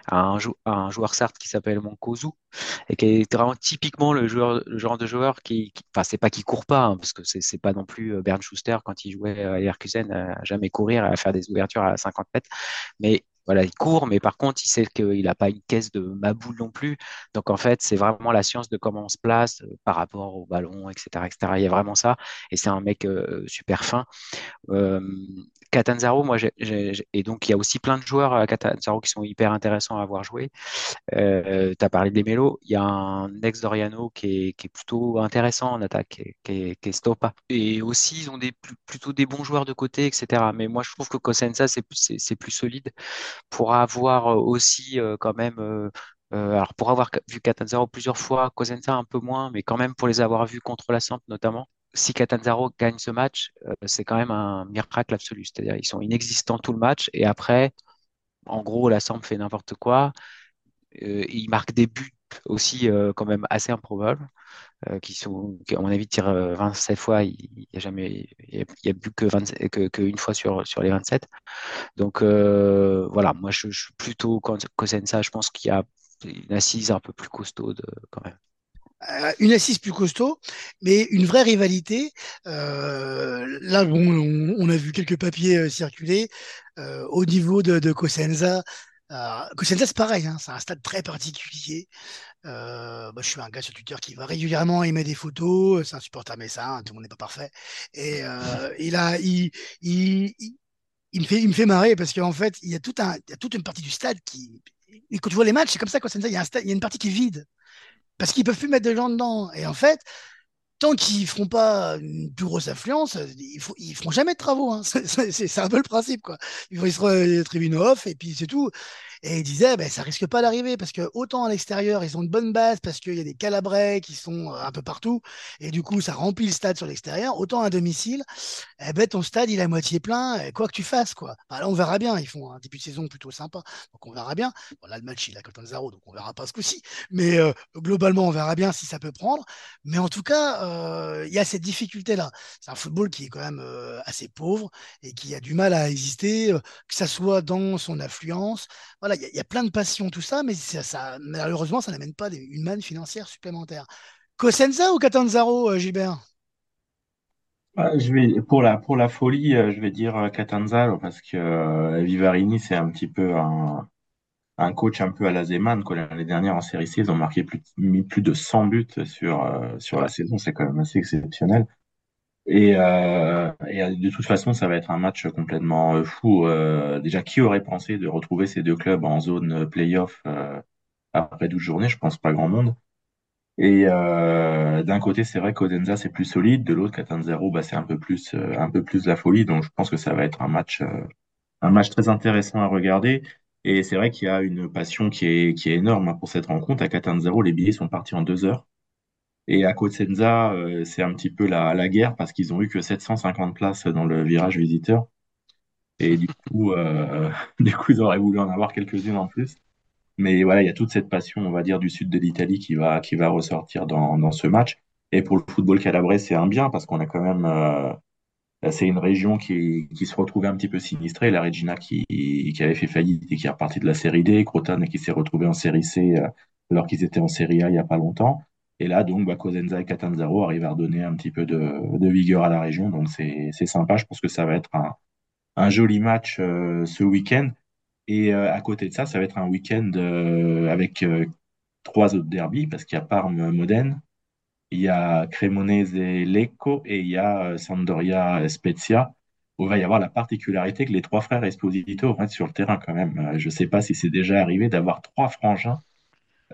à un, un joueur certes qui s'appelle Monkozu et qui est vraiment typiquement le, joueur, le genre de joueur qui, enfin c'est pas qu'il court pas hein, parce que c'est pas non plus euh, Bernd Schuster quand il jouait à Leverkusen à jamais courir à faire des ouvertures à 50 mètres mais voilà, il court, mais par contre, il sait qu'il n'a pas une caisse de maboule non plus. Donc, en fait, c'est vraiment la science de comment on se place euh, par rapport au ballon, etc., etc. Il y a vraiment ça. Et c'est un mec euh, super fin. Euh, Catanzaro, moi, et donc il y a aussi plein de joueurs à Catanzaro qui sont hyper intéressants à avoir joué. Euh, tu as parlé des Mélos, il y a un ex Doriano qui est, plutôt intéressant en attaque, qui est, qui est. Et aussi, ils ont plutôt des bons joueurs de côté, etc. Mais moi, je trouve que Cosenza, c'est plus, solide pour avoir aussi euh, quand même. Euh, alors, pour avoir vu Catanzaro plusieurs fois, Cosenza un peu moins, mais quand même pour les avoir vus contre la Samp notamment, si Catanzaro gagne ce match, euh, c'est quand même un miracle absolu. C'est-à-dire ils sont inexistants tout le match et après, en gros, la fait n'importe quoi. Euh, ils marquent des buts aussi euh, quand même assez improbables, qui sont, à mon avis, tirent 27 fois. Il n'y a jamais, il y a, plus que, 27, que, une fois sur, sur les 27. Donc voilà, moi je, suis plutôt ça. Je pense qu'il y a une assise un peu plus costaude quand même. Euh, une assise plus costaud, mais une vraie rivalité. Euh, là, bon, on, a vu quelques papiers euh, circuler au niveau de, Cosenza. Cosenza, c'est pareil, hein, c'est un stade très particulier. Bah, je suis un gars sur Twitter qui va régulièrement aimer des photos. C'est un supporter messin, tout le monde n'est pas parfait. Et il a, il, il, il, me fait, il me fait marrer parce qu'en fait, il y a tout un, il y a toute une partie du stade qui, quand tu vois les matchs, c'est comme ça, Cosenza, il y a un il y a une partie qui est vide parce qu'ils peuvent plus mettre de gens dedans. Et en fait, tant qu'ils feront pas une plus grosse affluence, ils, ne feront jamais de travaux. Hein. C'est un peu le principe, quoi. Ils vont se les tribunes off et puis c'est tout. Et il disait, ben, ça risque pas d'arriver parce que autant à l'extérieur, ils ont une bonne base parce qu'il y a des calabrais qui sont euh, un peu partout et du coup, ça remplit le stade sur l'extérieur. Autant à domicile, eh ben, ton stade, il est à moitié plein, quoi que tu fasses, quoi. là, on verra bien. Ils font un début de saison plutôt sympa, donc on verra bien. Là, le match, il a 0 donc on verra pas ce coup-ci. Mais euh, globalement, on verra bien si ça peut prendre. Mais en tout cas, euh, il y a cette difficulté-là. C'est un football qui est quand même assez pauvre et qui a du mal à exister, que ça soit dans son affluence. Voilà, il y, a plein de passions, tout ça, mais malheureusement, ça n'amène pas une manne financière supplémentaire. Cosenza ou Catanzaro, euh, Gilbert? Je vais, pour, la, pour la folie, euh, je vais dire euh, Catanzaro parce que Vivarini, c'est un petit peu un, un coach un peu à la Zeman. L'année dernière, en série C, ils ont marqué plus, plus de 100 buts sur, sur la saison. C'est quand même assez exceptionnel. Et, euh, et, de toute façon, ça va être un match complètement euh, fou. Euh, déjà, qui aurait pensé de retrouver ces deux clubs en zone playoff euh, après 12 journées? Je pense pas grand monde. Et euh, d'un côté, c'est vrai qu'Odenza c'est plus solide, de l'autre, Catanzaro, bah, c'est un peu plus un peu plus la folie. Donc, je pense que ça va être un match un match très intéressant à regarder. Et c'est vrai qu'il y a une passion qui est qui est énorme hein, pour cette rencontre. À Catanzaro, les billets sont partis en deux heures. Et à Cosenza, euh, c'est un petit peu la, la guerre parce qu'ils ont eu que 750 places dans le virage visiteur. Et du coup, euh, du coup, ils auraient voulu en avoir quelques-unes en plus. Mais voilà, il y a toute cette passion, on va dire, du sud de l'Italie qui va, qui va ressortir dans, dans ce match. Et pour le football calabrais, c'est un bien parce qu'on a quand même, euh, c'est une région qui, qui se retrouvait un petit peu sinistrée. La Regina qui, qui avait fait faillite et qui est repartie de la série D, Crotone qui s'est retrouvé en série C alors qu'ils étaient en série A il y a pas longtemps. Et là, donc, bah, Cosenza et Catanzaro arrivent à redonner un petit peu de, vigueur à la région. Donc, c'est sympa. Je pense que ça va être un, joli match euh, ce week-end. Et euh, à côté de ça, ça va être un week-end euh, avec trois autres derbies, parce qu'il y a Parme-Modène, il y a Cremonese-Lecco et il y a Sampdoria-Spezia, où il va y avoir la particularité que les trois frères Esposito vont être sur le terrain quand même. je ne sais pas si c'est déjà arrivé d'avoir trois frangins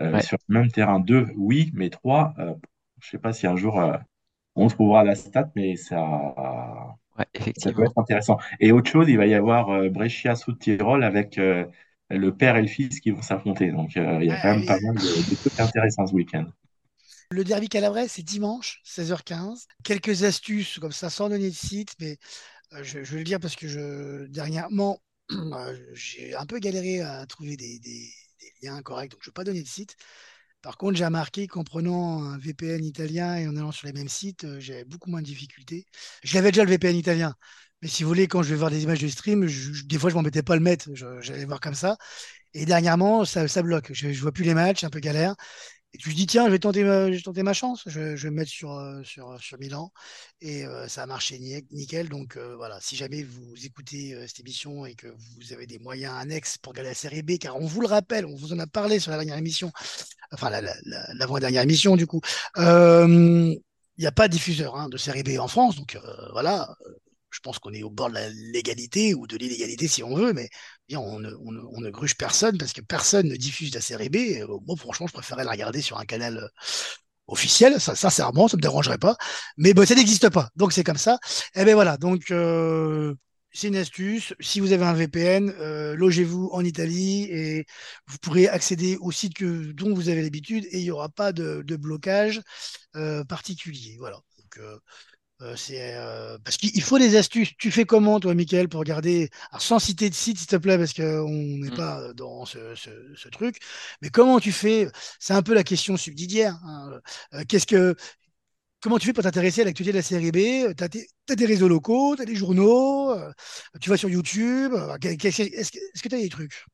euh, sur le même terrain. Deux, oui, mais trois, euh, je ne sais pas si un jour euh, on trouvera la stat, mais ça, ça peut être intéressant. Et autre chose, il va y avoir Brescia sous Tirol avec le père et le fils qui vont s'affronter. Donc il y a quand même pas mal de, trucs intéressants ce week-end. Le derby calabrais, c'est dimanche, 16h15. Quelques astuces comme ça, sans donner de site, mais je, vais le dire parce que je, dernièrement, j'ai un peu galéré à trouver des, liens corrects, donc je ne vais pas donner de site. Par contre, j'ai remarqué qu'en prenant un VPN italien et en allant sur les mêmes sites, euh, j'avais beaucoup moins de difficultés. Je l'avais déjà le VPN italien, mais si vous voulez, quand je vais voir des images de stream, des fois, je m'embêtais pas à le mettre, j'allais voir comme ça. Et dernièrement, ça, bloque. Je, je vois plus les matchs, un peu galère. Et tu te dis, tiens, je vais tenter ma, chance, je, vais me mettre sur, euh, sur, sur Milan. Et euh, ça a marché ni- nickel. Donc euh, voilà, si jamais vous écoutez euh, cette émission et que vous avez des moyens annexes pour regarder la série B, car on vous le rappelle, on vous en a parlé sur la dernière émission, enfin la- la- la- l'avant-dernière émission du coup, euh, il n'y a pas de diffuseur hein, de série B en France. Donc euh, voilà, je pense qu'on est au bord de la légalité ou de l'illégalité si on veut, mais on, ne, on, ne, ne gruge personne parce que personne ne diffuse la série B. Euh, moi, franchement, je préférais la regarder sur un canal euh, officiel. Ça, sincèrement, ça me dérangerait pas. Mais ça n'existe pas. Donc, c'est comme ça. Et ben voilà. Donc, euh, c'est une astuce. Si vous avez un VPN, logez-vous en Italie et vous pourrez accéder au site dont vous avez l'habitude et il n'y aura pas de, blocage particulier. Voilà. Donc, euh, euh, c'est euh, parce qu'il faut des astuces. Tu fais comment, toi, Michael, pour regarder, alors, sans citer de site, s'il te plaît, parce qu'on n'est Mm. pas dans ce, ce- ce truc. Mais comment tu fais C'est un peu la question subsidiaire. hein. Euh, qu'est-ce que, comment tu fais pour t'intéresser à l'actualité de la série B? Tu as, des réseaux locaux, tu as des journaux, euh, tu vas sur YouTube. euh, que est-ce que tu as des trucs?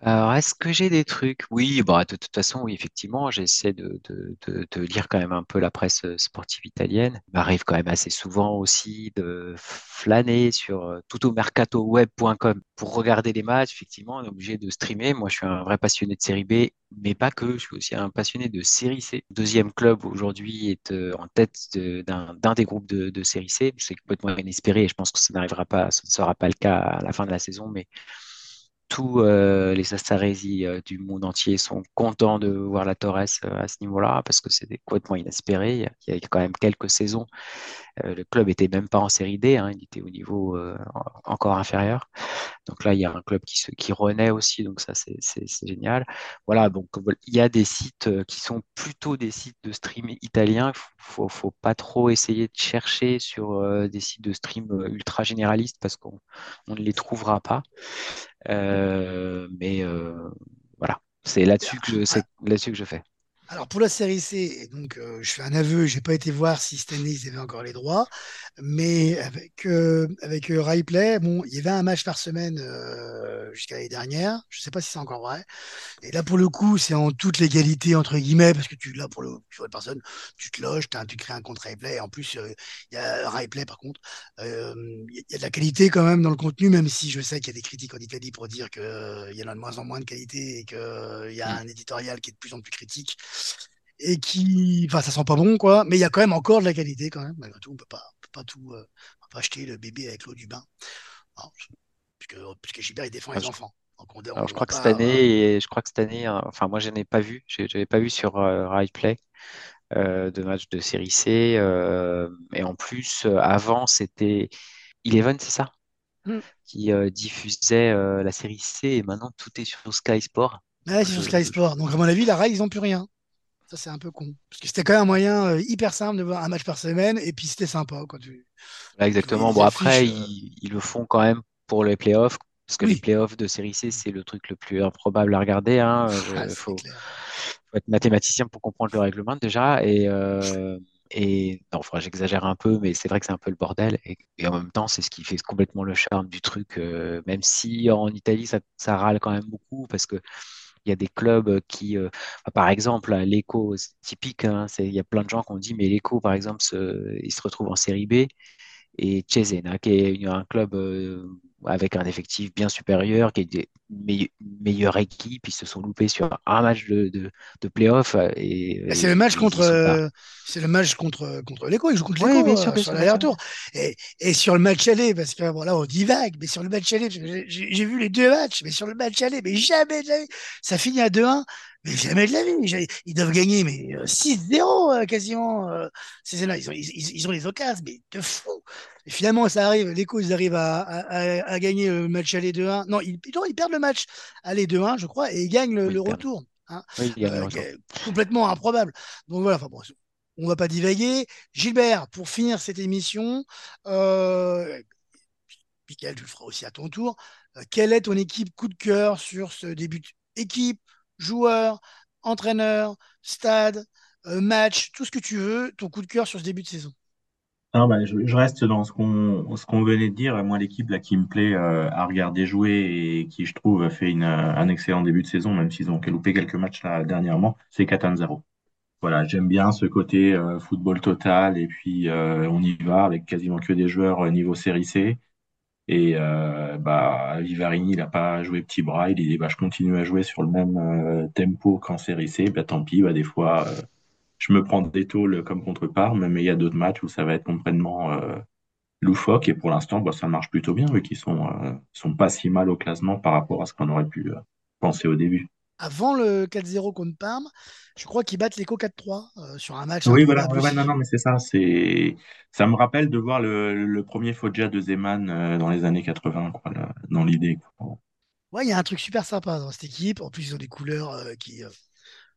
Alors, est-ce que j'ai des trucs? Oui, bah, de toute façon, oui, effectivement, j'essaie de, de, de, lire quand même un peu la presse sportive italienne. Il m'arrive quand même assez souvent aussi de flâner sur tuttomercatoweb.com pour regarder les matchs. Effectivement, on est obligé de streamer. Moi, je suis un vrai passionné de série B, mais pas que. Je suis aussi un passionné de série C. Deuxième club aujourd'hui est en tête d'un d'un des groupes de, de série C. C'est complètement inespéré et je pense que ça n'arrivera pas, ce ne sera pas le cas à la fin de la saison, mais tous euh, les Astaresi euh, du monde entier sont contents de voir la Torres euh, à ce niveau-là parce que c'était complètement inespéré. Il y a quand même quelques saisons, le club était même pas en série D, hein, il était au niveau encore inférieur. Donc là, il y a un club qui, se, renaît aussi, donc ça, c'est génial. Voilà, donc il y a des sites qui sont plutôt des sites de stream italiens. Faut, faut pas trop essayer de chercher sur euh, des sites de stream euh, ultra généralistes parce qu'on on ne les trouvera pas. Euh, mais voilà, c'est là-dessus que là-dessus que je fais. Alors pour la série C, et donc euh, je fais un aveu, j'ai pas été voir si cette année ils avaient encore les droits, mais avec euh, avec euh, bon, il y avait un match par semaine euh, jusqu'à l'année dernière. Je sais pas si c'est encore vrai. Et là pour le coup, c'est en toute légalité entre guillemets parce que tu là pour le tu vois personne, tu te loges, tu crées un compte Ripley. Et en plus, euh, il y a Ripley par contre, euh, il y, a- il y a de la qualité quand même dans le contenu, même si je sais qu'il y a des critiques en Italie pour dire que il y en a de moins en moins de qualité et que il y a Mm. un éditorial qui est de plus en plus critique et qui, enfin, ça sent pas bon, quoi. Mais il y a quand même encore de la qualité, quand même. Malgré tout, on peut pas, on peut pas tout, euh, on peut pas acheter le bébé avec l'eau du bain. Alors, puisque, puisque Gilbert, il défend Ah, les je- enfants. Donc, on, Alors, on je crois que cette année, je crois que cette année, euh, enfin moi je n'ai pas vu, je n'avais pas vu sur euh, Play de match de série C. euh, et en plus, euh, avant c'était Eleven, c'est ça, Hmm. qui euh, diffusait euh, la série C. Et maintenant tout est sur Sky Sport. Ouais, c'est sur Sky Sport. Donc, à mon avis, la RAI, ils ont plus rien. Ça, c'est un peu con. Parce que c'était quand même un moyen euh, hyper simple de voir un match par semaine, et puis c'était sympa, quoi. Tu, voyais exactement. les Bon après, euh, ils, ils le font quand même pour les playoffs. Parce que les Oui, playoffs de série C, c'est le truc le plus improbable à regarder. Hein. Ah, faut, être mathématicien pour comprendre le règlement déjà. Et, euh, et non, enfin, j'exagère un peu, mais c'est vrai que c'est un peu le bordel. Et, et en même temps, c'est ce qui fait complètement le charme du truc. euh, même si en Italie, ça, ça râle quand même beaucoup parce que il y a des clubs qui, euh, par exemple, c'est typique. hein, il y a plein de gens qui ont dit, mais l'Eco, par exemple, il se retrouve en série B et Cesena, qui est un club euh, avec un effectif bien supérieur, qui est des me- meilleure équipe. Ils se sont loupés sur un match de, de, de play-off euh, et, Et C'est et le match contre, pas. euh, c'est le match contre, contre. Ils jouent contre euh, bien sur l'aller-retour. Et, et sur le match aller, parce que voilà, on divague, mais sur le match aller, j'ai vu les deux matchs, mais sur le match aller, mais jamais de la vie. Ça finit à 2-1, mais jamais de la vie. Ils doivent gagner, mais euh, 6-0 euh, quasiment. euh, ces là ils ont, ils ont les occasions, mais de fou. Et finalement, ça arrive, l'Eco, ils arrivent à, à, à- à gagner le match aller 2-1. Non, ils, non, ils perdent le match aller 2-1, je crois, et ils gagnent le, Oui, retour. hein Oui, euh, complètement improbable. Donc voilà, enfin bon, on va pas divaguer. Gilbert, pour finir cette émission, euh, Michael, tu le feras aussi à ton tour. euh, quelle est ton équipe coup de cœur sur ce début de équipe, joueur, entraîneur, stade, euh, match, tout ce que tu veux, ton coup de cœur sur ce début de saison? Non, bah, je, reste dans ce qu'on ce qu'on venait de dire. Moi, l'équipe là qui me plaît euh, à regarder jouer et qui, je trouve, a fait une, euh, un excellent début de saison, même s'ils ont loupé quelques matchs dernièrement, c'est Catanzaro. Voilà, j'aime bien ce côté euh, football total et puis on y va avec quasiment que des joueurs niveau série C. Et bah, Vivarini, il n'a pas joué petit bras. Il dit bah, je continue à jouer sur le même tempo qu'en série C. Bah, tant pis, bah, des fois, je me prends des tôles comme contre Parme, mais il y a d'autres matchs où ça va être complètement euh, loufoque. Et pour l'instant, bah, ça marche plutôt bien, vu qu'ils sont, euh, sont pas si mal au classement par rapport à ce qu'on aurait pu euh, penser au début. Avant le 4-0 contre Parme, je crois qu'ils battent l'Eco 4-3 euh, sur un match Oui, voilà, improbable ouais, ouais, non, non, mais c'est ça. C'est, ça me rappelle de voir le, le premier Foggia de Zeman dans les années 80, quoi, là, dans l'idée. quoi. Ouais, il y a un truc super sympa dans cette équipe. En plus, ils ont des couleurs euh, qui, euh,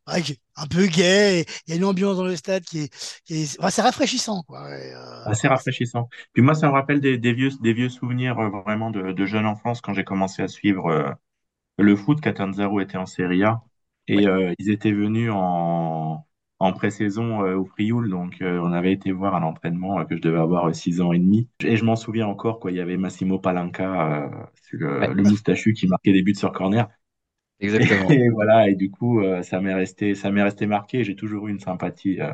ouais, un peu gay. Il y a une ambiance dans le stade qui est, qui est- c'est rafraîchissant, quoi. Euh, Assez rafraîchissant. Puis moi, ça me rappelle des, des vieux, des vieux souvenirs euh, vraiment de, de jeune enfance quand j'ai commencé à suivre euh, le foot. Catanzaro était en Serie A et ils étaient venus en, en pré-saison au Frioul. Donc, on avait été voir un entraînement que je devais avoir euh, six ans et demi. Et je m'en souviens encore, quoi. Il y avait Massimo Palanca, le, Ouais, le moustachu qui marquait des buts sur corner. Exactement. Et voilà. Et du coup, euh, ça m'est resté, ça m'est resté marqué. J'ai toujours eu une sympathie euh,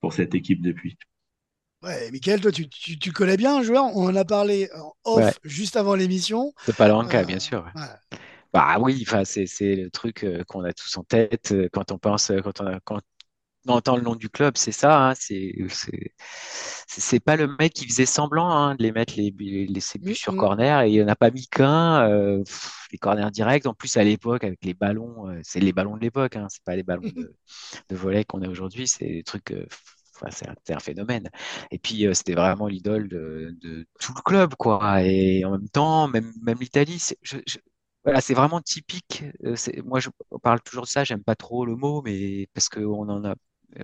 pour cette équipe depuis. Ouais, Michael, toi, tu, tu, tu connais bien un joueur. On en a parlé en Ouais, off juste avant l'émission. de Palanca, Euh, bien sûr. voilà. Bah oui, enfin, c'est, c'est le truc euh, qu'on a tous en tête euh, quand on pense, euh, quand on a, quand entend le nom du club, c'est ça. hein, c'est, c'est, pas le mec qui faisait semblant hein, de les mettre les, les, les- ses buts sur corner et il n'y en a pas mis qu'un. euh, les corners directs, en plus à l'époque avec les ballons, euh, c'est les ballons de l'époque, hein, c'est pas les ballons de, de volley qu'on a aujourd'hui, c'est des trucs. euh, enfin, c'est un, phénomène. Et puis, euh, c'était vraiment l'idole de, de tout le club, quoi. Et en même temps, même, même l'Italie, c'est voilà, vraiment typique. Euh, moi, je parle toujours de ça, j'aime pas trop le mot, mais parce qu'on en a.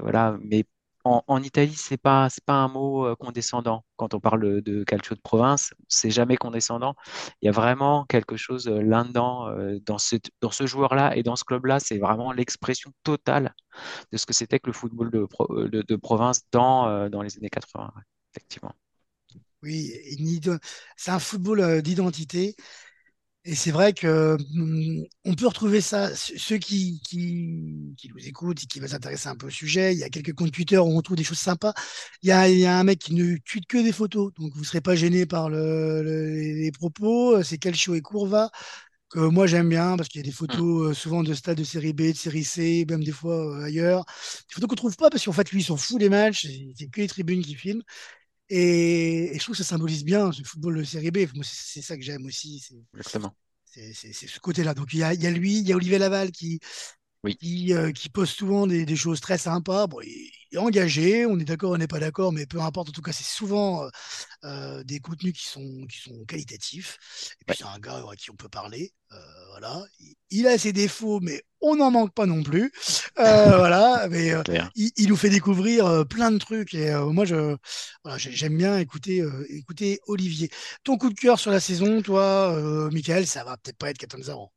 Voilà, mais en, Italie, c'est pas, pas un mot euh, condescendant. Quand on parle de calcio de province, c'est jamais condescendant. Il y a vraiment quelque chose euh, là-dedans, euh, dans ce, joueur-là et dans ce club-là, c'est vraiment l'expression totale de ce que c'était que le football de, de, province dans, dans les années 80, ouais, effectivement. Oui, c'est un football d'identité. Et c'est vrai que hum, on peut retrouver ça. Ce- Ceux qui, qui, qui nous écoutent et qui veulent s'intéresser un peu au sujet, il y a quelques comptes Twitter où on trouve des choses sympas. Il y a, il y a un mec qui ne tweete que des photos, donc vous ne serez pas gêné par le, le- les propos. C'est Calcio et Curva, que moi j'aime bien parce qu'il y a des Mm, photos euh, souvent de stades de série B, de série C, même des fois euh, ailleurs. Des photos qu'on trouve pas parce qu'en fait lui il s'en fout des matchs, c'est que les tribunes qui filment. Et, et je trouve que ça symbolise bien ce football de série B. C'est ça que j'aime aussi. C'est exactement. c'est ce côté-là. Donc il y a, il y a lui, il y a Olivier Laval qui, Oui, qui, euh, qui poste souvent des, des choses très sympas. Bon, il est engagé, on est d'accord, on n'est pas d'accord, mais peu importe. En tout cas, c'est souvent euh, euh, des contenus qui sont, qui sont qualitatifs. Et puis ouais, c'est un gars à qui on peut parler. Euh, voilà. Il, il a ses défauts, mais on n'en manque pas non plus. Euh, voilà. Mais euh, il, il nous fait découvrir euh, plein de trucs. Et euh, moi, je, voilà, j'aime bien écouter, euh, écouter Olivier. Ton coup de cœur sur la saison, toi, euh, Michael, ça va peut-être pas être Catanzaro.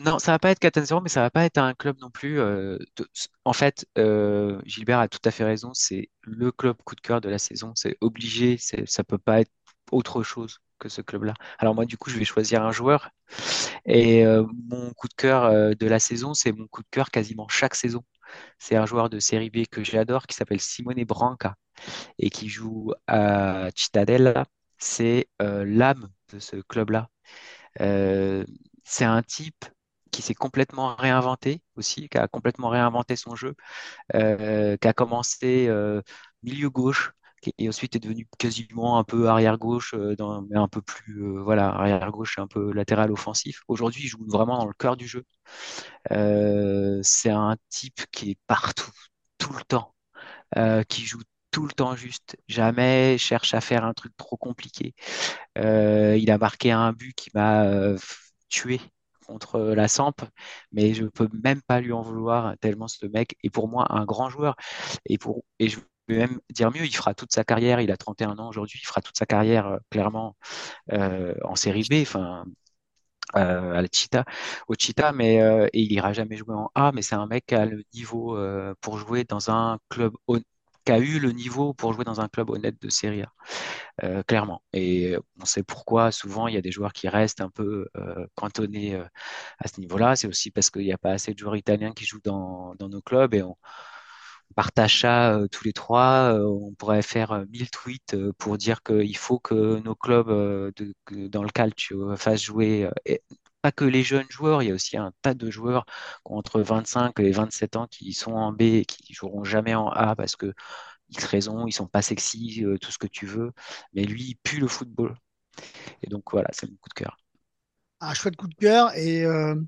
Non, ça va pas être Catanzaro, mais ça va pas être un club non plus. euh, de- En fait, euh, Gilbert a tout à fait raison. C'est le club coup de cœur de la saison. C'est obligé. Ça peut pas être autre chose que ce club-là. Alors moi, du coup, je vais choisir un joueur. Et euh, mon coup de cœur euh, de la saison, c'est mon coup de cœur quasiment chaque saison. C'est un joueur de série B que j'adore qui s'appelle Simone Branca et qui joue à Cittadella. C'est euh, l'âme de ce club-là. C'est un type qui s'est complètement réinventé aussi, qui a complètement réinventé son jeu, qui a commencé milieu gauche et ensuite est devenu quasiment un peu arrière gauche, euh, dans- mais un peu plus euh, voilà arrière gauche, un peu latéral offensif. Aujourd'hui, il joue vraiment dans le cœur du jeu. Euh, c'est un type qui est partout, tout le temps, qui joue tout le temps juste, jamais cherche à faire un truc trop compliqué. Il a marqué un but qui m'a tué contre la Samp, mais je peux même pas lui en vouloir tellement ce mec est pour moi un grand joueur. Et, pour, et je même dire mieux, il fera toute sa carrière, il a 31 ans aujourd'hui, il fera toute sa carrière euh, clairement euh, en série B, enfin euh, à la au Chita, mais et il ira jamais jouer en A, mais c'est un mec qui a le niveau pour jouer dans un club a eu le niveau pour jouer dans un club honnête de Serie A. Clairement. Et on sait pourquoi souvent il y a des joueurs qui restent un peu cantonnés à ce niveau-là. C'est aussi parce qu'il n'y a pas assez de joueurs italiens qui jouent dans, nos clubs et on, partage ça tous les trois. on pourrait faire mille tweets pour dire qu'il faut que nos clubs dans le calcio fassent jouer pas que les jeunes joueurs, il y a aussi un tas de joueurs entre 25 et 27 ans qui sont en B et qui joueront jamais en A parce que X raisons, ils sont pas sexy, euh, tout ce que tu veux, mais lui, il pue le football. Et donc voilà, c'est mon coup de cœur. Un chouette coup de cœur et euh, euh,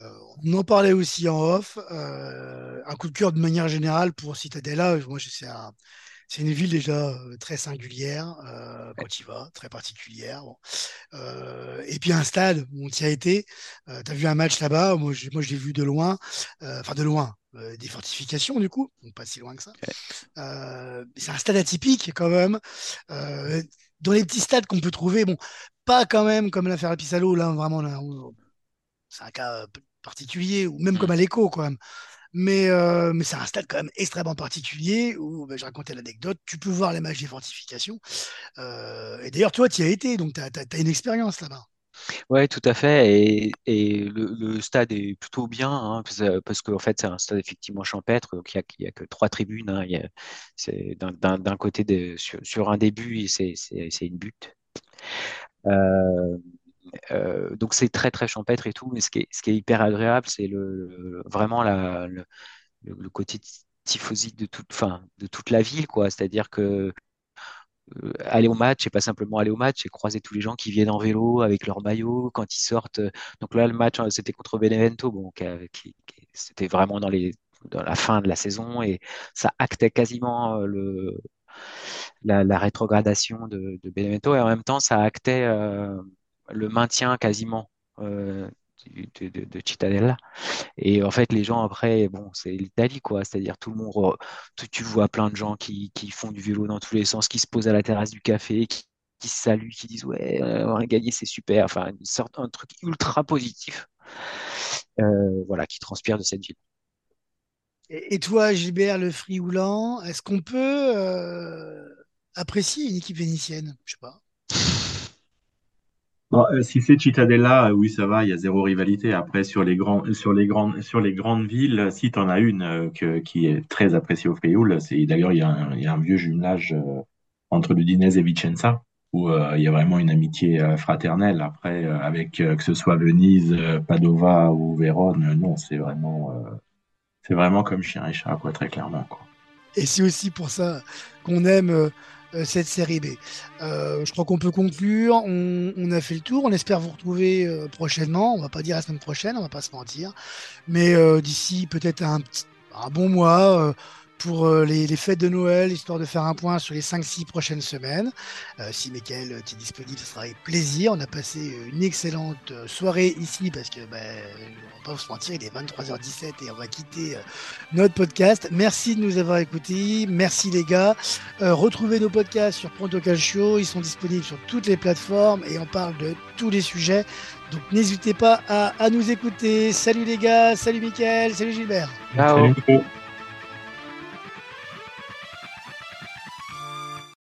on en parlait aussi en off. un coup de cœur de manière générale pour Citadella. Moi, c'est un, c'est une ville déjà euh, très singulière euh, quand tu y vas, très particulière. Euh, et puis un stade où tu y as été. tu as vu un match là-bas. Moi, je l'ai vu de loin. Enfin, de loin. des fortifications, du coup. Donc, pas si loin que ça. c'est un stade atypique, quand même. dans les petits stades qu'on peut trouver, bon, pas quand même comme l'affaire Pisalo, là, vraiment, là, c'est un cas particulier, ou même mmh. comme à l'écho, quand même. Mais, euh, mais c'est un stade quand même extrêmement particulier où ben, je racontais l'anecdote. Tu peux voir les matchs des fortifications. Euh, et d'ailleurs, toi, tu y as été, donc tu as, une expérience là-bas. Oui, tout à fait. Et, et le, stade est plutôt bien, hein, parce, qu'en fait, c'est un stade effectivement champêtre. Donc, il n'y a, a, que trois tribunes. Hein, c'est d'un côté, de, sur, sur, un début, c'est une butte. Euh, euh, donc c'est très très champêtre et tout, mais ce qui est, hyper agréable, c'est le, vraiment le, le, côté tifosi de toute, fin, de toute la ville, quoi. C'est-à-dire que euh, aller au match et pas simplement aller au match et croiser tous les gens qui viennent en vélo avec leur maillot quand ils sortent. Donc là, le match, hein, c'était contre Benevento, bon, c'était vraiment dans, la fin de la saison et ça actait quasiment euh, la, rétrogradation de, Benevento et en même temps, ça actait le maintien quasiment euh, de, de, Cittadella. Et en fait, les gens après, bon, c'est l'Italie, quoi. C'est-à-dire tout le monde, tu, vois plein de gens qui, font du vélo dans tous les sens, qui se posent à la terrasse du café, qui, qui se saluent, qui disent ouais, on a gagné, c'est super. Enfin, une sorte, un truc ultra positif, euh, voilà, qui transpire de cette ville. Et, toi, Gilbert Le Frioulent, est-ce qu'on peut euh, apprécier une équipe vénitienne? Je sais pas. Euh, si c'est Cittadella, euh, oui, ça va, il y a zéro rivalité. Après, sur les, grands, sur les, grandes, sur les grandes villes, si tu en as une euh, qui est très appréciée au Frioul, d'ailleurs, il, y a un, vieux jumelage entre l'Udinese et Vicenza, où il y a vraiment une amitié fraternelle. Après, avec que ce soit Venise, Padova ou Vérone, non, c'est vraiment, c'est vraiment comme chien et chat, quoi, très clairement. Quoi. Et c'est aussi pour ça qu'on aime euh, cette série B. Euh, je crois qu'on peut conclure. On, a fait le tour. On espère vous retrouver euh, prochainement. On va pas dire la semaine prochaine, on va pas se mentir. Mais d'ici peut-être un, bon mois pour euh, les, fêtes de Noël, histoire de faire un point sur les 5-6 prochaines semaines. Euh, si Michael est disponible, ce sera avec plaisir. On a passé une excellente euh, soirée ici parce que, ben, on pas se mentir, il est 23h17 et on va quitter notre podcast. Merci de nous avoir écoutés. Merci les gars. retrouvez nos podcasts sur Pronto Calcio. Ils sont disponibles sur toutes les plateformes et on parle de tous les sujets. Donc n'hésitez pas à, à, nous écouter. Salut les gars, salut Michael, salut Gilbert. Ciao.